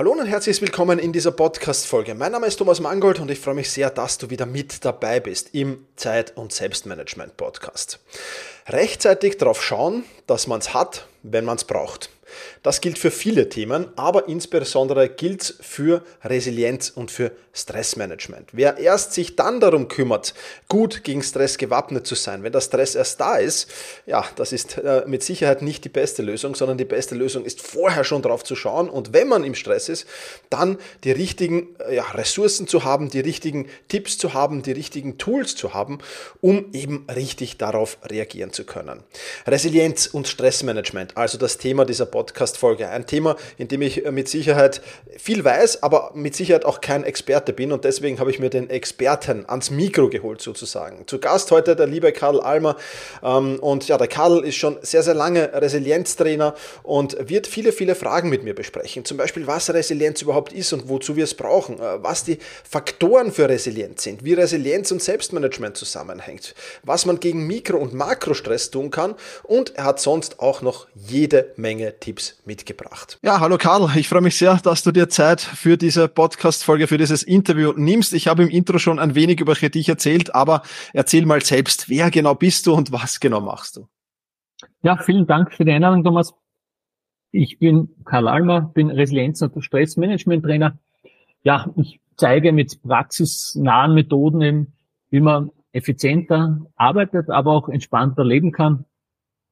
Hallo und herzlich willkommen in dieser Podcast-Folge. Mein Name ist Thomas Mangold und ich freue mich sehr, dass du wieder mit dabei bist im Zeit- und Selbstmanagement-Podcast. Rechtzeitig darauf schauen, dass man es hat, wenn man es braucht. Das gilt für viele Themen, aber insbesondere gilt es für Resilienz und für Stressmanagement. Wer erst sich dann darum kümmert, gut gegen Stress gewappnet zu sein, wenn der Stress erst da ist, ja, das ist äh, mit Sicherheit nicht die beste Lösung, sondern die beste Lösung ist vorher schon drauf zu schauen und wenn man im Stress ist, dann die richtigen äh, ja, Ressourcen zu haben, die richtigen Tipps zu haben, die richtigen Tools zu haben, um eben richtig darauf reagieren zu können. Resilienz und Stressmanagement, also das Thema dieser Podcast-Folge. Ein Thema, in dem ich äh, mit Sicherheit viel weiß, aber mit Sicherheit auch kein Experte bin. Und deswegen habe ich mir den Experten ans Mikro geholt sozusagen. Zu Gast heute der liebe Karl Almer. Ähm, und ja, der Karl ist schon sehr, sehr lange Resilienztrainer und wird viele, viele Fragen mit mir besprechen. Zum Beispiel, was Resilienz überhaupt ist und wozu wir es brauchen, äh, was die Faktoren für Resilienz sind, wie Resilienz und Selbstmanagement zusammenhängt, was man gegen Mikro- und Makrostress tun kann. Und er hat sonst auch noch jede Menge Tipps mitgebracht. Ja, hallo Karl, ich freue mich sehr, dass du dir Zeit für diese Podcast-Folge, für dieses Interview nimmst. Ich habe im Intro schon ein wenig über dich erzählt, aber erzähl mal selbst, wer genau bist du und was genau machst du? Ja, vielen Dank für die Einladung, Thomas. Ich bin Karl Almer, bin Resilienz- und Stressmanagement-Trainer. Ja, ich zeige mit praxisnahen Methoden eben, wie man effizienter arbeitet, aber auch entspannter leben kann.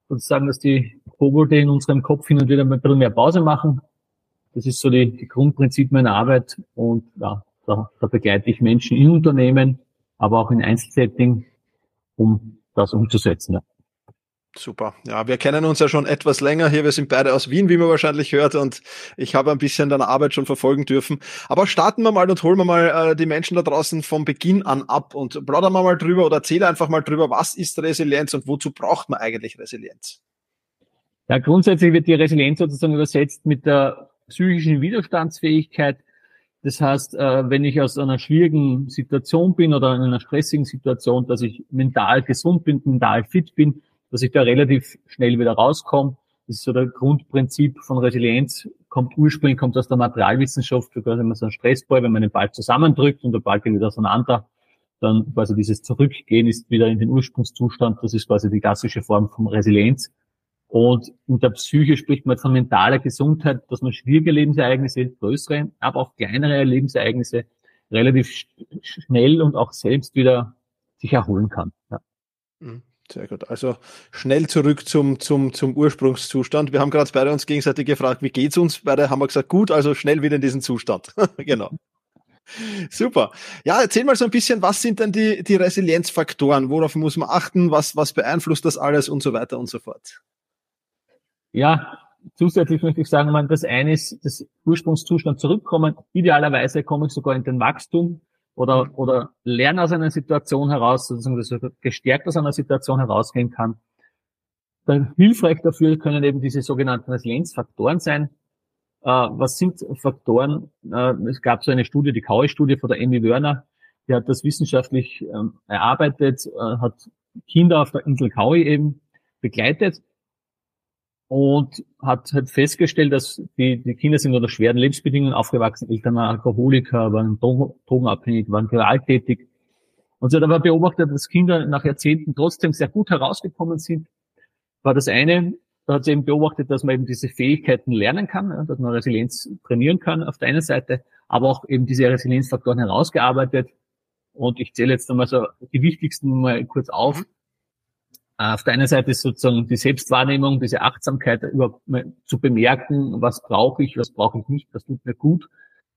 Sozusagen, dass die Kobolde in unserem Kopf hin und wieder ein bisschen mehr Pause machen. Das ist so die, die Grundprinzip meiner Arbeit und ja, da, da begleite ich Menschen in Unternehmen, aber auch in Einzelsetting, um das umzusetzen. Ja. Super. Ja, wir kennen uns ja schon etwas länger hier. Wir sind beide aus Wien, wie man wahrscheinlich hört, und ich habe ein bisschen deine Arbeit schon verfolgen dürfen. Aber starten wir mal und holen wir mal äh, die Menschen da draußen vom Beginn an ab und plaudern wir mal drüber oder erzähle einfach mal drüber, was ist Resilienz und wozu braucht man eigentlich Resilienz? Ja, grundsätzlich wird die Resilienz sozusagen übersetzt mit der psychischen Widerstandsfähigkeit. Das heißt, äh, wenn ich aus einer schwierigen Situation bin oder in einer stressigen Situation, dass ich mental gesund bin, mental fit bin, dass ich da relativ schnell wieder rauskomme. Das ist so der Grundprinzip von Resilienz, kommt ursprünglich, kommt aus der Materialwissenschaft, quasi immer so ein Stressball, wenn man den Ball zusammendrückt und der Ball geht wieder auseinander, dann quasi dieses Zurückgehen ist wieder in den Ursprungszustand, das ist quasi die klassische Form von Resilienz. Und in der Psyche spricht man von mentaler Gesundheit, dass man schwierige Lebensereignisse, größere, aber auch kleinere Lebensereignisse relativ schnell und auch selbst wieder sich erholen kann. Ja. Mhm. Sehr gut. Also schnell zurück zum, zum, zum Ursprungszustand. Wir haben gerade beide uns gegenseitig gefragt, wie geht's uns? Beide haben wir gesagt, gut, also schnell wieder in diesen Zustand. genau. Super. Ja, erzähl mal so ein bisschen, was sind denn die, die Resilienzfaktoren? Worauf muss man achten? Was, was beeinflusst das alles und so weiter und so fort? Ja, zusätzlich möchte ich sagen, man, das eine ist das Ursprungszustand zurückkommen. Idealerweise komme ich sogar in den Wachstum oder, oder lerne aus einer Situation heraus, sozusagen, dass gestärkt aus einer Situation herausgehen kann. Dann hilfreich dafür können eben diese sogenannten Resilienzfaktoren sein. Äh, was sind Faktoren? Äh, es gab so eine Studie, die Kaue-Studie von der Amy Werner, die hat das wissenschaftlich ähm, erarbeitet, äh, hat Kinder auf der Insel Kaui eben begleitet und hat halt festgestellt, dass die, die Kinder sind unter schweren Lebensbedingungen aufgewachsen, Eltern waren Alkoholiker, waren drogenabhängig, waren gewalttätig. Und sie hat aber beobachtet, dass Kinder nach Jahrzehnten trotzdem sehr gut herausgekommen sind. War das eine, da hat sie eben beobachtet, dass man eben diese Fähigkeiten lernen kann, dass man Resilienz trainieren kann auf der einen Seite, aber auch eben diese Resilienzfaktoren herausgearbeitet. Und ich zähle jetzt einmal so die wichtigsten mal kurz auf. Äh, auf der einen Seite ist sozusagen die Selbstwahrnehmung, diese Achtsamkeit zu bemerken, was brauche ich, was brauche ich nicht, was tut mir gut.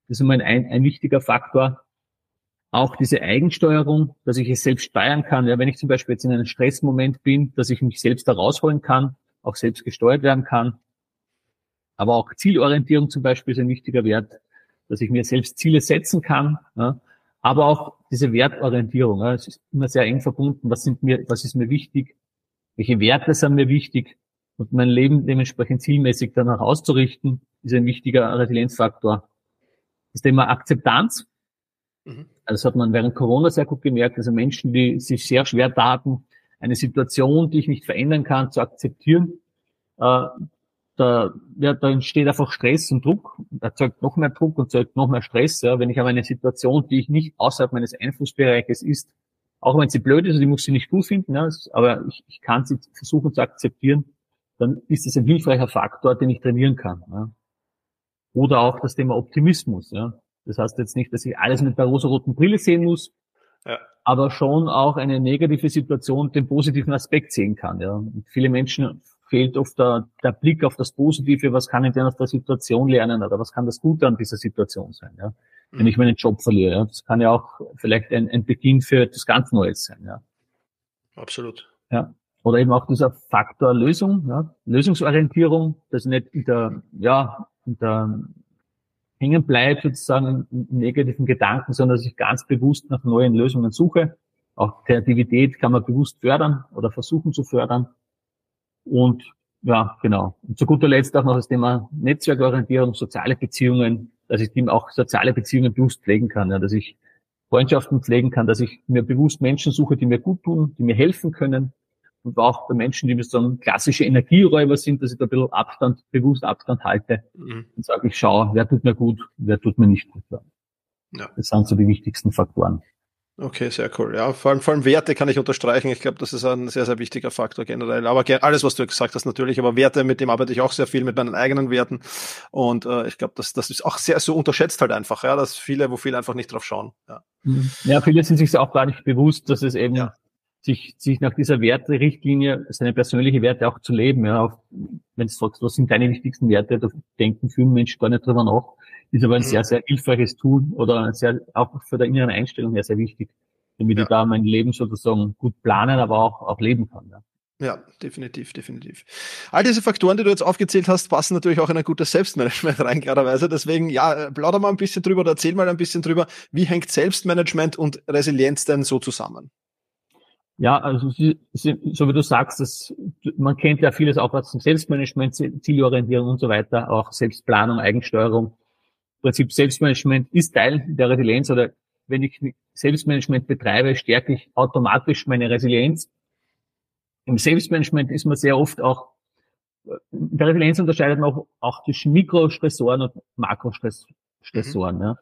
Das ist immer ein, ein wichtiger Faktor. Auch diese Eigensteuerung, dass ich es selbst steuern kann. Ja, wenn ich zum Beispiel jetzt in einem Stressmoment bin, dass ich mich selbst herausholen kann, auch selbst gesteuert werden kann. Aber auch Zielorientierung zum Beispiel ist ein wichtiger Wert, dass ich mir selbst Ziele setzen kann. Ja. Aber auch diese Wertorientierung. Ja, es ist immer sehr eng verbunden. Was sind mir, was ist mir wichtig? Welche Werte sind mir wichtig und mein Leben dementsprechend zielmäßig danach auszurichten, ist ein wichtiger Resilienzfaktor. Das Thema Akzeptanz. Mhm. Also das hat man während Corona sehr gut gemerkt. Also Menschen, die sich sehr schwer taten, eine Situation, die ich nicht verändern kann, zu akzeptieren. Äh, da, ja, da entsteht einfach Stress und Druck, erzeugt noch mehr Druck und erzeugt noch mehr Stress. Ja. Wenn ich aber eine Situation, die ich nicht außerhalb meines Einflussbereiches ist, auch wenn sie blöd ist und ich muss sie nicht gut finden, ja, aber ich, ich kann sie versuchen zu akzeptieren, dann ist das ein hilfreicher Faktor, den ich trainieren kann. Ja. Oder auch das Thema Optimismus. Ja. Das heißt jetzt nicht, dass ich alles mit der rosa-roten Brille sehen muss, ja. aber schon auch eine negative Situation den positiven Aspekt sehen kann. Ja. Und viele Menschen fehlt oft der, der Blick auf das Positive, was kann ich denn aus der Situation lernen oder was kann das Gute an dieser Situation sein, ja? Wenn ich meinen Job verliere. Ja? Das kann ja auch vielleicht ein, ein Beginn für etwas ganz Neues sein. Ja? Absolut. Ja. Oder eben auch dieser Faktor Lösung, ja? Lösungsorientierung, dass ich nicht in der, ja, in der hängen bleibt sozusagen in negativen Gedanken, sondern dass ich ganz bewusst nach neuen Lösungen suche. Auch Kreativität kann man bewusst fördern oder versuchen zu fördern. Und ja, genau. Und zu guter Letzt auch noch das Thema Netzwerkorientierung, soziale Beziehungen, dass ich auch soziale Beziehungen bewusst pflegen kann, ja, dass ich Freundschaften pflegen kann, dass ich mir bewusst Menschen suche, die mir gut tun, die mir helfen können. Und auch bei Menschen, die mir so klassische Energieräuber sind, dass ich da ein bisschen Abstand, bewusst Abstand halte mhm. und sage, ich schaue, wer tut mir gut, wer tut mir nicht gut. Ja. Das sind so die wichtigsten Faktoren. Okay, sehr cool. Ja, vor allem, vor allem Werte kann ich unterstreichen. Ich glaube, das ist ein sehr, sehr wichtiger Faktor generell. Aber alles, was du gesagt hast, natürlich. Aber Werte, mit dem arbeite ich auch sehr viel mit meinen eigenen Werten. Und äh, ich glaube, das, das ist auch sehr so unterschätzt halt einfach, ja, dass viele, wo viele einfach nicht drauf schauen. Ja, mhm. ja viele sind sich auch gar nicht bewusst, dass es eben ja. Sich, sich nach dieser Werterichtlinie, seine persönliche Werte auch zu leben. Ja, wenn du sagst, was sind deine wichtigsten Werte, da denken viele Menschen gar nicht drüber nach ist aber ein mhm. sehr, sehr hilfreiches Tool oder sehr, auch für der inneren Einstellung her sehr wichtig, damit ja. ich da mein Leben sozusagen gut planen, aber auch, auch leben kann. Ja. Ja, definitiv, definitiv. All diese Faktoren, die du jetzt aufgezählt hast, passen natürlich auch in ein gutes Selbstmanagement rein, klarerweise. Deswegen, ja, plauder mal ein bisschen drüber oder erzähl mal ein bisschen drüber, wie hängt Selbstmanagement und Resilienz denn so zusammen? Ja, also so wie du sagst, das, man kennt ja vieles auch aus dem Selbstmanagement, Zielorientierung und so weiter, auch Selbstplanung, Eigensteuerung. Prinzip Selbstmanagement ist Teil der Resilienz oder wenn ich Selbstmanagement betreibe, stärke ich automatisch meine Resilienz. Im Selbstmanagement ist man sehr oft auch, in der Resilienz unterscheidet man auch, auch zwischen Mikrostressoren und Makrostressoren. Mhm. Ja.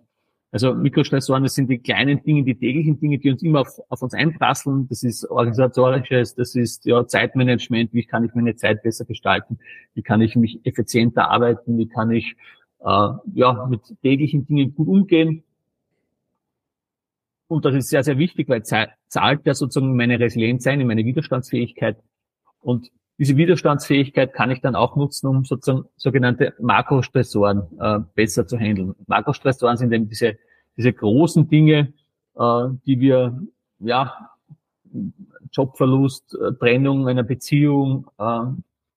Also Mikrostressoren, das sind die kleinen Dinge, die täglichen Dinge, die uns immer auf, auf uns einprasseln. Das ist organisatorisches, das ist ja Zeitmanagement, wie kann ich meine Zeit besser gestalten, wie kann ich mich effizienter arbeiten, wie kann ich äh, ja, mit täglichen Dingen gut umgehen. Und das ist sehr, sehr wichtig, weil zahlt ja sozusagen meine Resilienz ein, in meine Widerstandsfähigkeit. Und diese Widerstandsfähigkeit kann ich dann auch nutzen, um sozusagen sogenannte Makrostressoren äh, besser zu handeln. Makrostressoren sind eben diese, diese großen Dinge, äh, die wir, ja, Jobverlust, äh, Trennung einer Beziehung, äh,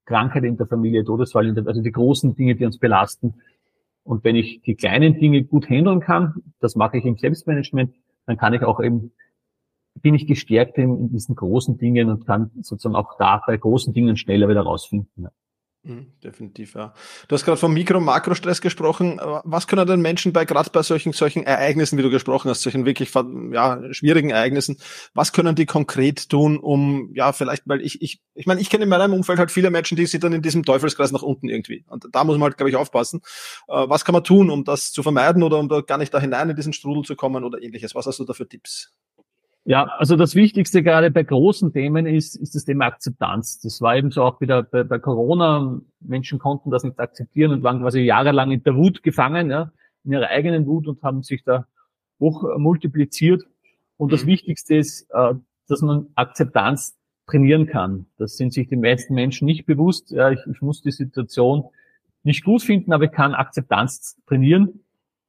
Krankheit in der Familie, Todesfall, in der, also die großen Dinge, die uns belasten, und wenn ich die kleinen Dinge gut handeln kann, das mache ich im Selbstmanagement, dann kann ich auch eben, bin ich gestärkt in, in diesen großen Dingen und kann sozusagen auch da bei großen Dingen schneller wieder rausfinden. Ja. Mhm, definitiv, ja. Du hast gerade vom Mikro- und Makrostress gesprochen. Was können denn Menschen bei gerade bei solchen solchen Ereignissen, wie du gesprochen hast, solchen wirklich ja, schwierigen Ereignissen, was können die konkret tun, um ja vielleicht, weil ich ich ich meine, ich kenne in meinem Umfeld halt viele Menschen, die sind dann in diesem Teufelskreis nach unten irgendwie. Und da muss man halt, glaube ich, aufpassen. Äh, was kann man tun, um das zu vermeiden oder um da gar nicht da hinein in diesen Strudel zu kommen oder ähnliches? Was hast du da für Tipps? Ja, also das Wichtigste gerade bei großen Themen ist, ist das Thema Akzeptanz. Das war eben so auch wieder bei, bei Corona. Menschen konnten das nicht akzeptieren und waren quasi jahrelang in der Wut gefangen, ja, in ihrer eigenen Wut und haben sich da hoch multipliziert. Und das mhm. Wichtigste ist, äh, dass man Akzeptanz trainieren kann. Das sind sich die meisten Menschen nicht bewusst. Ja, ich, ich muss die Situation nicht gut finden, aber ich kann Akzeptanz trainieren.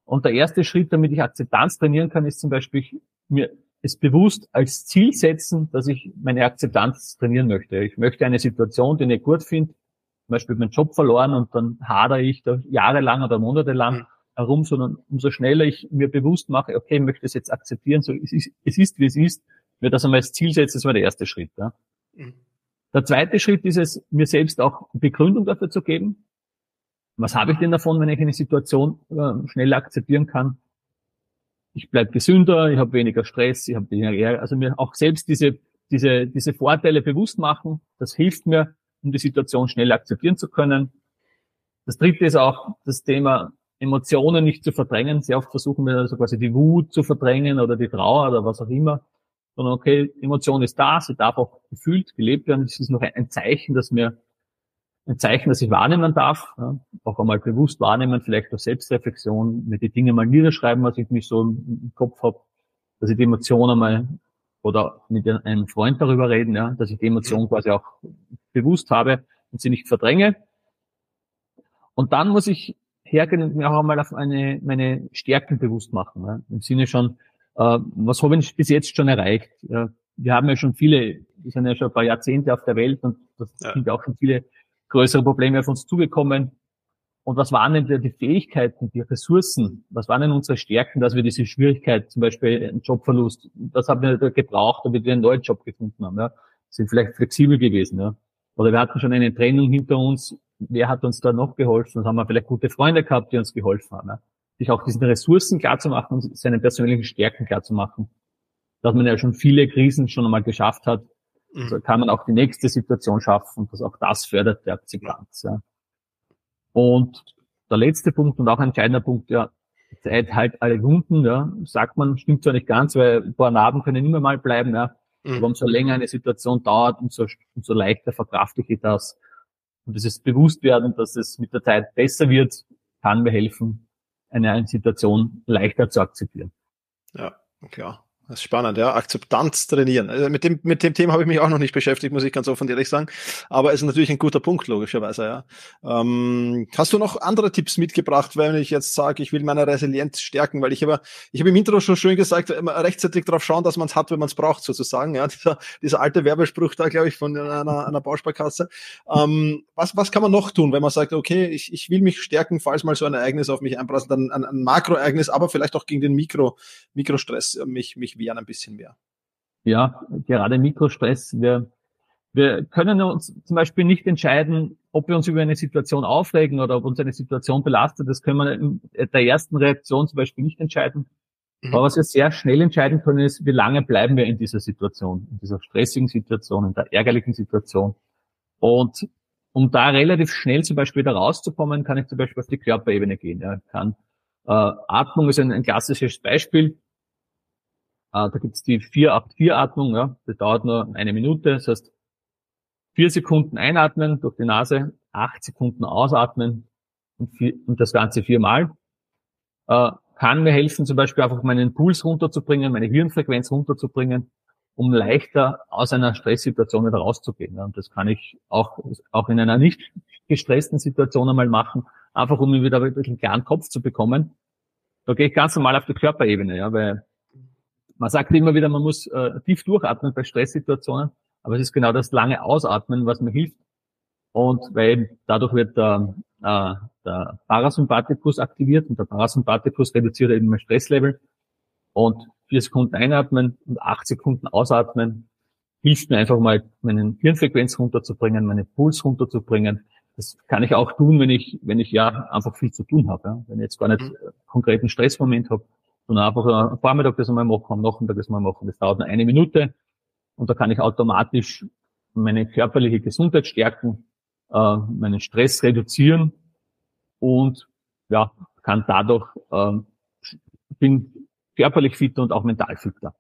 Und der erste Schritt, damit ich Akzeptanz trainieren kann, ist zum Beispiel mir es bewusst als Ziel setzen, dass ich meine Akzeptanz trainieren möchte. Ich möchte eine Situation, die ich gut finde, zum Beispiel meinen Job verloren und dann hadere ich da jahrelang oder monatelang mhm. herum, sondern umso schneller ich mir bewusst mache, okay, ich möchte es jetzt akzeptieren, so es ist, es ist wie es ist, mir das einmal als Ziel setzen, das war der erste Schritt. Ja. Mhm. Der zweite Schritt ist es, mir selbst auch Begründung dafür zu geben. Was habe ich denn davon, wenn ich eine Situation äh, schnell akzeptieren kann? Ich bleibe gesünder, ich habe weniger Stress, ich habe weniger, also mir auch selbst diese, diese, diese Vorteile bewusst machen, das hilft mir, um die Situation schnell akzeptieren zu können. Das dritte ist auch das Thema Emotionen nicht zu verdrängen. Sehr oft versuchen wir also quasi die Wut zu verdrängen oder die Trauer oder was auch immer. Sondern okay, Emotion ist da, sie darf auch gefühlt, gelebt werden. Das ist noch ein Zeichen, dass mir ein Zeichen, dass ich wahrnehmen darf, ja, auch einmal bewusst wahrnehmen, vielleicht durch Selbstreflexion, mir die Dinge mal niederschreiben, was ich mich so im, Kopf habe, dass ich die Emotionen mal oder mit einem Freund darüber reden, ja, dass ich die Emotionen quasi auch bewusst habe und sie nicht verdränge. Und dann muss ich hergehen und mir auch einmal auf eine, meine Stärken bewusst machen. Ja, Im Sinne schon, äh, was habe ich bis jetzt schon erreicht? Ja, wir haben ja schon viele, wir sind ja schon ein paar Jahrzehnte auf der Welt und das ja. sind ja auch schon viele größere Probleme auf uns zugekommen. Und was waren denn die Fähigkeiten, die Ressourcen? Was waren denn unsere Stärken, dass wir diese Schwierigkeit, zum Beispiel einen Jobverlust, das haben wir gebraucht, damit wir einen neuen Job gefunden haben, ja? Sind vielleicht flexibel gewesen, ja? Oder wir hatten schon eine Trennung hinter uns. Wer hat uns da noch geholfen? Dann haben wir vielleicht gute Freunde gehabt, die uns geholfen haben, ja? Sich auch diesen Ressourcen klar zu machen und seine persönlichen Stärken klar zu machen. Dass man ja schon viele Krisen schon einmal geschafft hat Mhm. So kann man auch die nächste Situation schaffen und das auch das fördert die Akzeptanz. Ja. Und der letzte Punkt und auch ein entscheidender Punkt, ja, Zeit halt alle Wunden, ja, sagt man, stimmt zwar nicht ganz, weil ein paar Narben können immer mal bleiben, ja. Mhm. Aber umso länger eine Situation dauert, umso, umso leichter verkraftige ich das. Und dieses Bewusstwerden, dass es mit der Zeit besser wird, kann mir helfen, eine Situation leichter zu akzeptieren. Ja, klar. Das ist spannend, ja. Akzeptanz trainieren. Also mit dem, mit dem Thema habe ich mich auch noch nicht beschäftigt, muss ich ganz offen ehrlich sagen. Aber es ist natürlich ein guter Punkt, logischerweise, ja. Ähm, hast du noch andere Tipps mitgebracht, wenn ich jetzt sage, ich will meine Resilienz stärken? Weil ich habe, ich habe im Intro schon schön gesagt, immer rechtzeitig darauf schauen, dass man es hat, wenn man es braucht, sozusagen. Ja, dieser, dieser alte Werbespruch da, glaube ich, von einer, einer Bausparkasse. Ähm, was, was kann man noch tun, wenn man sagt, okay, ich, ich will mich stärken, falls mal so ein Ereignis auf mich einprasselt, dann ein, ein Makroereignis, aber vielleicht auch gegen den Mikro, Mikrostress mich, mich wehren ein bisschen mehr. Ja, gerade Mikrostress. Wir, wir können uns zum Beispiel nicht entscheiden, ob wir uns über eine Situation aufregen oder ob uns eine Situation belastet. Das können wir in der ersten Reaktion zum Beispiel nicht entscheiden. Mhm. Aber was wir sehr schnell entscheiden können, ist, wie lange bleiben wir in dieser Situation, in dieser stressigen Situation, in der ärgerlichen Situation. Und um da relativ schnell zum Beispiel wieder rauszukommen, kann ich zum Beispiel auf die Körperebene gehen. Ja, kann, äh, Atmung ist ein, ein klassisches Beispiel. Äh, da gibt's die 4-8-4-Atmung, ja, das dauert nur eine Minute, das heißt vier Sekunden einatmen durch die Nase, acht Sekunden ausatmen und, vier, und das Ganze viermal. Äh, kann mir helfen, zum Beispiel einfach meinen Puls runterzubringen, meine Hirnfrequenz runterzubringen, um leichter aus einer Stresssituation wieder rauszugehen. Und das kann ich auch, auch in einer nicht gestressten Situation einmal machen, einfach um mir wieder wirklich einen klaren Kopf zu bekommen. Da gehe ich ganz normal auf die Körperebene, ja, weil man sagt immer wieder, man muss äh, tief durchatmen bei Stresssituationen, aber es ist genau das lange Ausatmen, was mir hilft. Und weil dadurch wird der, äh, der Parasympathikus aktiviert und der Parasympathikus reduziert eben mein Stresslevel. Und vier Sekunden einatmen und acht Sekunden ausatmen hilft mir einfach mal, meine Hirnfrequenz runterzubringen, meine Puls runterzubringen. Das kann ich auch tun, wenn ich, wenn ich ja einfach viel zu tun habe. Ja? Wenn ich jetzt gar nicht mhm. konkreten Stressmoment habe sondern einfach am Vormittag das einmal machen, am Nachmittag das mal machen. Das dauert nur eine Minute und da kann ich automatisch meine körperliche Gesundheit stärken, äh, meinen Stress reduzieren und ja, kann dadurch, äh, bin körperlich fitter und auch mental fitter.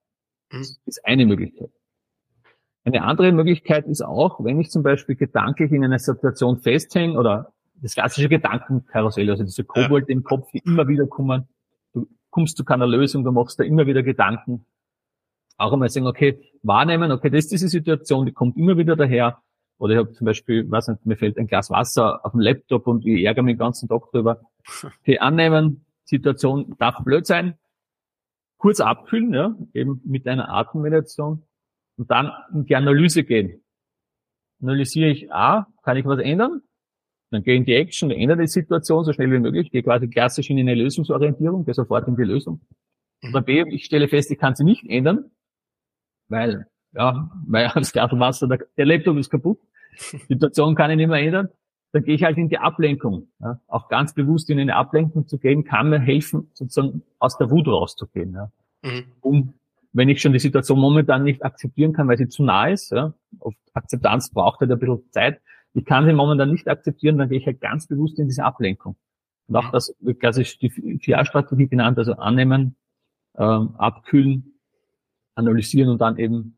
Mhm. Das ist eine Möglichkeit. Eine andere Möglichkeit ist auch, wenn ich zum Beispiel gedanklich in einer Situation festhänge oder das klassische Gedankenkarussell, also diese Kobold im Kopf, die immer wieder kommen, kommst zu keiner Lösung, du machst da immer wieder Gedanken. Auch einmal sagen, okay, wahrnehmen, okay, das ist diese Situation, die kommt immer wieder daher. Oder ich habe zum Beispiel, weiß nicht, mir fällt ein Glas Wasser auf dem Laptop und ich ärgere mich den ganzen Tag drüber. Okay, annehmen, Situation darf blöd sein. Kurz abkühlen, ja, eben mit einer Atemmeditation. Und dann in die Analyse gehen. Analysiere ich, ah, kann ich was ändern? Dann gehe in die Action, ändere die Situation so schnell wie möglich, gehe quasi klassisch in eine Lösungsorientierung, gehe sofort in die Lösung. Oder B, ich stelle fest, ich kann sie nicht ändern, weil, ja, weil das Glas Wasser, der, der Laptop ist kaputt, die Situation kann ich nicht mehr ändern. Dann gehe ich halt in die Ablenkung. Ja. Auch ganz bewusst in eine Ablenkung zu gehen, kann mir helfen, sozusagen aus der Wut rauszugehen. Ja. Mhm. Um, wenn ich schon die Situation momentan nicht akzeptieren kann, weil sie zu nah ist, ja, Akzeptanz braucht halt ein bisschen Zeit, ich kann sie momentan nicht akzeptieren, dann gehe ich halt ganz bewusst in diese Ablenkung. Und auch das klassisch die VR-Strategie genannt, also annehmen, ähm, abkühlen, analysieren und dann eben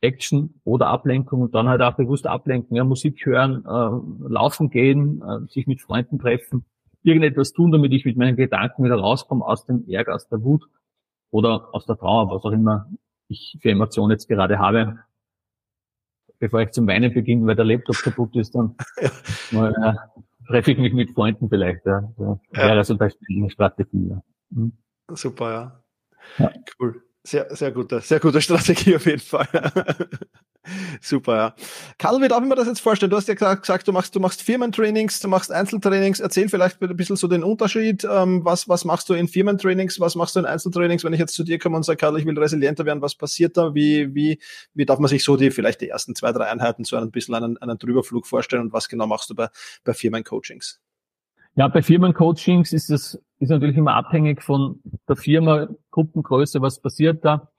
Action oder Ablenkung und dann halt auch bewusst ablenken, ja, Musik hören, äh, laufen gehen, äh, sich mit Freunden treffen, irgendetwas tun, damit ich mit meinen Gedanken wieder rauskomme aus dem Ärger, aus der Wut oder aus der Trauer, was auch immer ich für Emotionen jetzt gerade habe. Bevor ich zum Weinen beginne, weil der Laptop kaputt ist, dann mal, äh, treffe ich mich mit Freunden vielleicht. Ja. Ja. wäre zum Beispiel eine Strategie. Ja. Mhm. Super, ja. ja. Cool. Sehr, sehr gute, sehr gute Strategie auf jeden Fall. Super, ja. Karl, wie darf ich mir das jetzt vorstellen? Du hast ja gesagt, du machst, du machst Firmentrainings, du machst Einzeltrainings. Erzähl vielleicht ein bisschen so den Unterschied. Ähm, was, was machst du in Firmentrainings? Was machst du in Einzeltrainings? Wenn ich jetzt zu dir komme und sage, Karl, ich will resilienter werden, was passiert da? Wie, wie, wie darf man sich so die, vielleicht die ersten zwei, drei Einheiten so ein bisschen einen, einen Drüberflug vorstellen? Und was genau machst du bei, bei Firmencoachings? Ja, bei Firmencoachings ist es, ist natürlich immer abhängig von der Firma, Gruppengröße, was passiert da.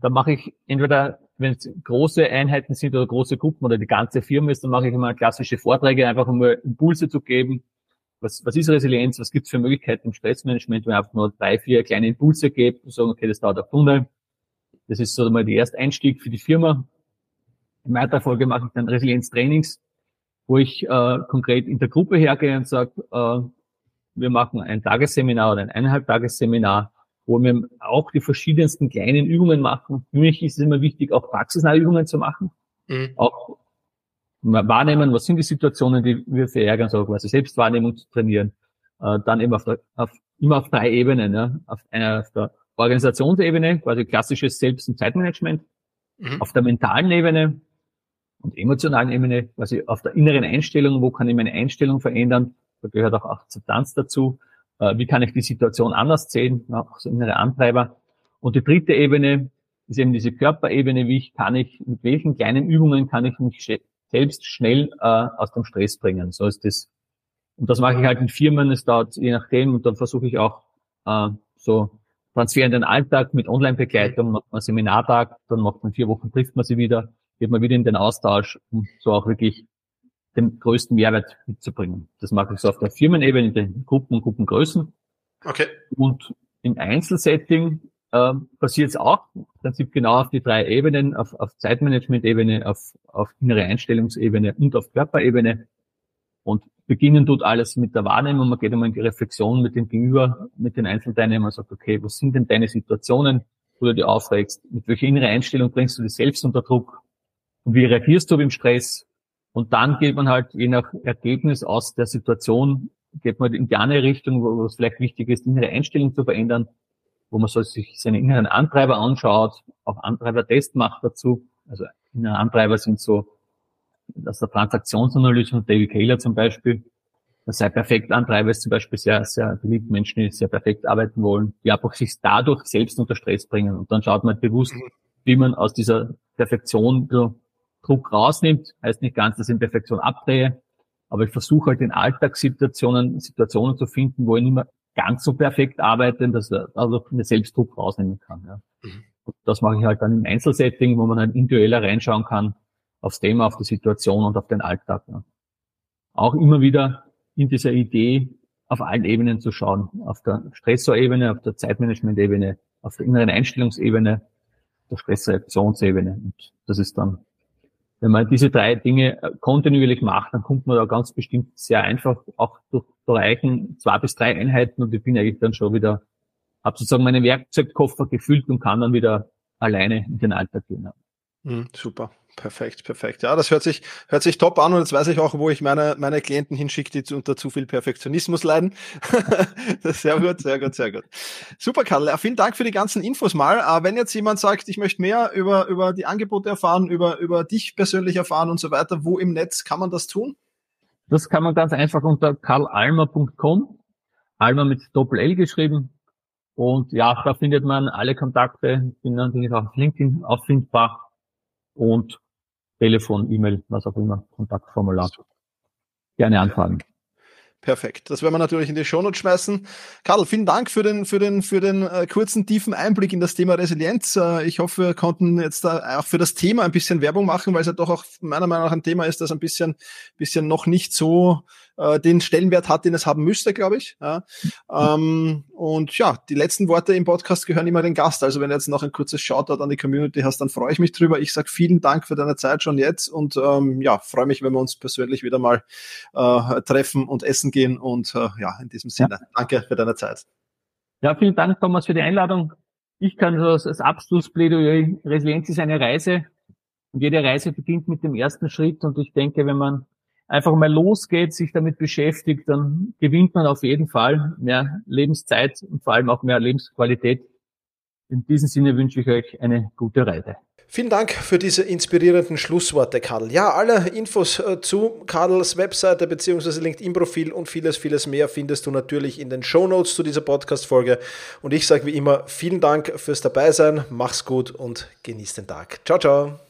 Da mache ich entweder wenn es große Einheiten sind oder große Gruppen oder die ganze Firma ist, dann mache ich immer klassische Vorträge, einfach um Impulse zu geben. Was, was ist Resilienz? Was gibt es für Möglichkeiten im Stressmanagement, wenn ich einfach nur drei, vier kleine Impulse gebe und sagen, okay, das dauert eine Stunde. Das ist so mal der erste Einstieg für die Firma. In weiterer Folge mache ich dann Resilienz-Trainings, wo ich äh, konkret in der Gruppe hergehe und sage, äh, wir machen ein Tagesseminar oder ein eineinhalb Tagesseminar wo wir auch die verschiedensten kleinen Übungen machen. Für mich ist es immer wichtig, auch praxisnahe Übungen zu machen. Mhm. Auch wahrnehmen, was sind die Situationen, die wir verärgern, so quasi Selbstwahrnehmung zu trainieren. Äh, dann eben auf der, auf, immer auf drei Ebenen. Ja. Auf, einer, auf der Organisationsebene, quasi klassisches Selbst- und Zeitmanagement. Mhm. Auf der mentalen Ebene und emotionalen Ebene, quasi auf der inneren Einstellung, wo kann ich meine Einstellung verändern. Da gehört auch Akzeptanz dazu. Äh, wie kann ich die Situation anders sehen, auch so innere Antreiber. Und die dritte Ebene ist eben diese Körperebene, wie ich kann ich, mit welchen kleinen Übungen kann ich mich selbst schnell äh, aus dem Stress bringen. So ist das. Und das mache ich halt in Firmen, es dauert je nachdem und dann versuche ich auch äh, so Transfer in den Alltag mit Online-Begleitung, macht man Seminartag, dann macht man vier Wochen, trifft man sie wieder, geht man wieder in den Austausch, um so auch wirklich den größten Mehrwert mitzubringen. Das mache ich so auf der Firmenebene, in den Gruppen und Gruppengrößen. Okay. Und im Einzelsetting äh, passiert es auch im Prinzip genau auf die drei Ebenen, auf, auf Zeitmanagement-Ebene, auf, auf innere Einstellungsebene und auf Körperebene. Und beginnen tut alles mit der Wahrnehmung. Man geht einmal in die Reflexion mit dem Gegenüber, mit den Einzelteilnehmern und sagt, okay, was sind denn deine Situationen, wo du dich aufregst? Mit welcher innere Einstellung bringst du dich selbst unter Druck? Und wie reagierst du im Stress? Und dann geht man halt je nach Ergebnis aus der Situation, geht man in die andere Richtung, wo es vielleicht wichtig ist, innere Einstellung zu verändern, wo man so sich seine inneren Antreiber anschaut, auch Antreiber-Test macht dazu. Also innere Antreiber sind so, dass der Transaktionsanalyse von David Kaler zum Beispiel, das sei perfekt Antreiber ist zum Beispiel sehr, sehr beliebt Menschen, die sehr perfekt arbeiten wollen, die einfach sich dadurch selbst unter Stress bringen. Und dann schaut man bewusst, mhm. wie man aus dieser Perfektion Druck rausnimmt, heißt nicht ganz, dass ich in Perfektion abdrehe, aber ich versuche halt in Alltagssituationen Situationen zu finden, wo ich nicht mehr ganz so perfekt arbeite, dass ich also mir selbst Druck rausnehmen kann. Ja. Mhm. das mache ich halt dann im Einzelsetting, wo man halt individueller reinschauen kann aufs Thema, auf die Situation und auf den Alltag. Ja. Auch immer wieder in dieser Idee auf allen Ebenen zu schauen. Auf der Stressorebene, auf der Zeitmanagement-Ebene, auf der inneren Einstellungsebene, der Stressreaktionsebene. Und das ist dann wenn man diese drei Dinge äh, kontinuierlich macht, dann kommt man da ganz bestimmt sehr einfach auch durch, durchreichen zwei bis drei Einheiten und ich bin eigentlich dann schon wieder, habe sozusagen meinen Werkzeugkoffer gefüllt und kann dann wieder alleine in den Alltag gehen. Mhm, super. Perfekt, perfekt. Ja, das hört sich, hört sich top an und jetzt weiß ich auch, wo ich meine, meine Klienten hinschicke, die zu, unter zu viel Perfektionismus leiden. sehr gut, sehr gut, sehr gut. Super, Karl. Vielen Dank für die ganzen Infos mal. Äh, wenn jetzt jemand sagt, ich möchte mehr über, über die Angebote erfahren, über, über dich persönlich erfahren und so weiter, wo im Netz kann man das tun? Das kann man ganz einfach unter karlalmer.com, Alma mit Doppel-L geschrieben. Und ja, da findet man alle Kontakte. Bin natürlich auch auf LinkedIn auffindbar. Und Telefon, E-Mail, was auch immer, Kontaktformular. Gerne anfragen. Perfekt. Das werden wir natürlich in die Shownotes schmeißen. Karl, vielen Dank für den, für den, für den äh, kurzen, tiefen Einblick in das Thema Resilienz. Äh, ich hoffe, wir konnten jetzt da auch für das Thema ein bisschen Werbung machen, weil es ja doch auch meiner Meinung nach ein Thema ist, das ein bisschen, bisschen noch nicht so äh, den Stellenwert hat, den es haben müsste, glaube ich. Ja. Ähm, und ja, die letzten Worte im Podcast gehören immer den Gast. Also wenn du jetzt noch ein kurzes Shoutout an die Community hast, dann freue ich mich drüber. Ich sage vielen Dank für deine Zeit schon jetzt und ähm, ja, freue mich, wenn wir uns persönlich wieder mal äh, treffen und essen gehen. Und äh, ja, in diesem Sinne, ja. danke für deine Zeit. Ja, vielen Dank, Thomas, für die Einladung. Ich kann so als Abschlussplädoyer, Resilienz ist eine Reise und jede Reise beginnt mit dem ersten Schritt und ich denke, wenn man einfach mal losgeht, sich damit beschäftigt, dann gewinnt man auf jeden Fall mehr Lebenszeit und vor allem auch mehr Lebensqualität. In diesem Sinne wünsche ich euch eine gute Reise. Vielen Dank für diese inspirierenden Schlussworte, Karl. Ja, alle Infos äh, zu Karls Webseite bzw. LinkedIn-Profil und vieles, vieles mehr findest du natürlich in den Show Notes zu dieser Podcast-Folge. Und ich sage wie immer vielen Dank fürs Dabeisein, mach's gut und genieß den Tag. Ciao, ciao.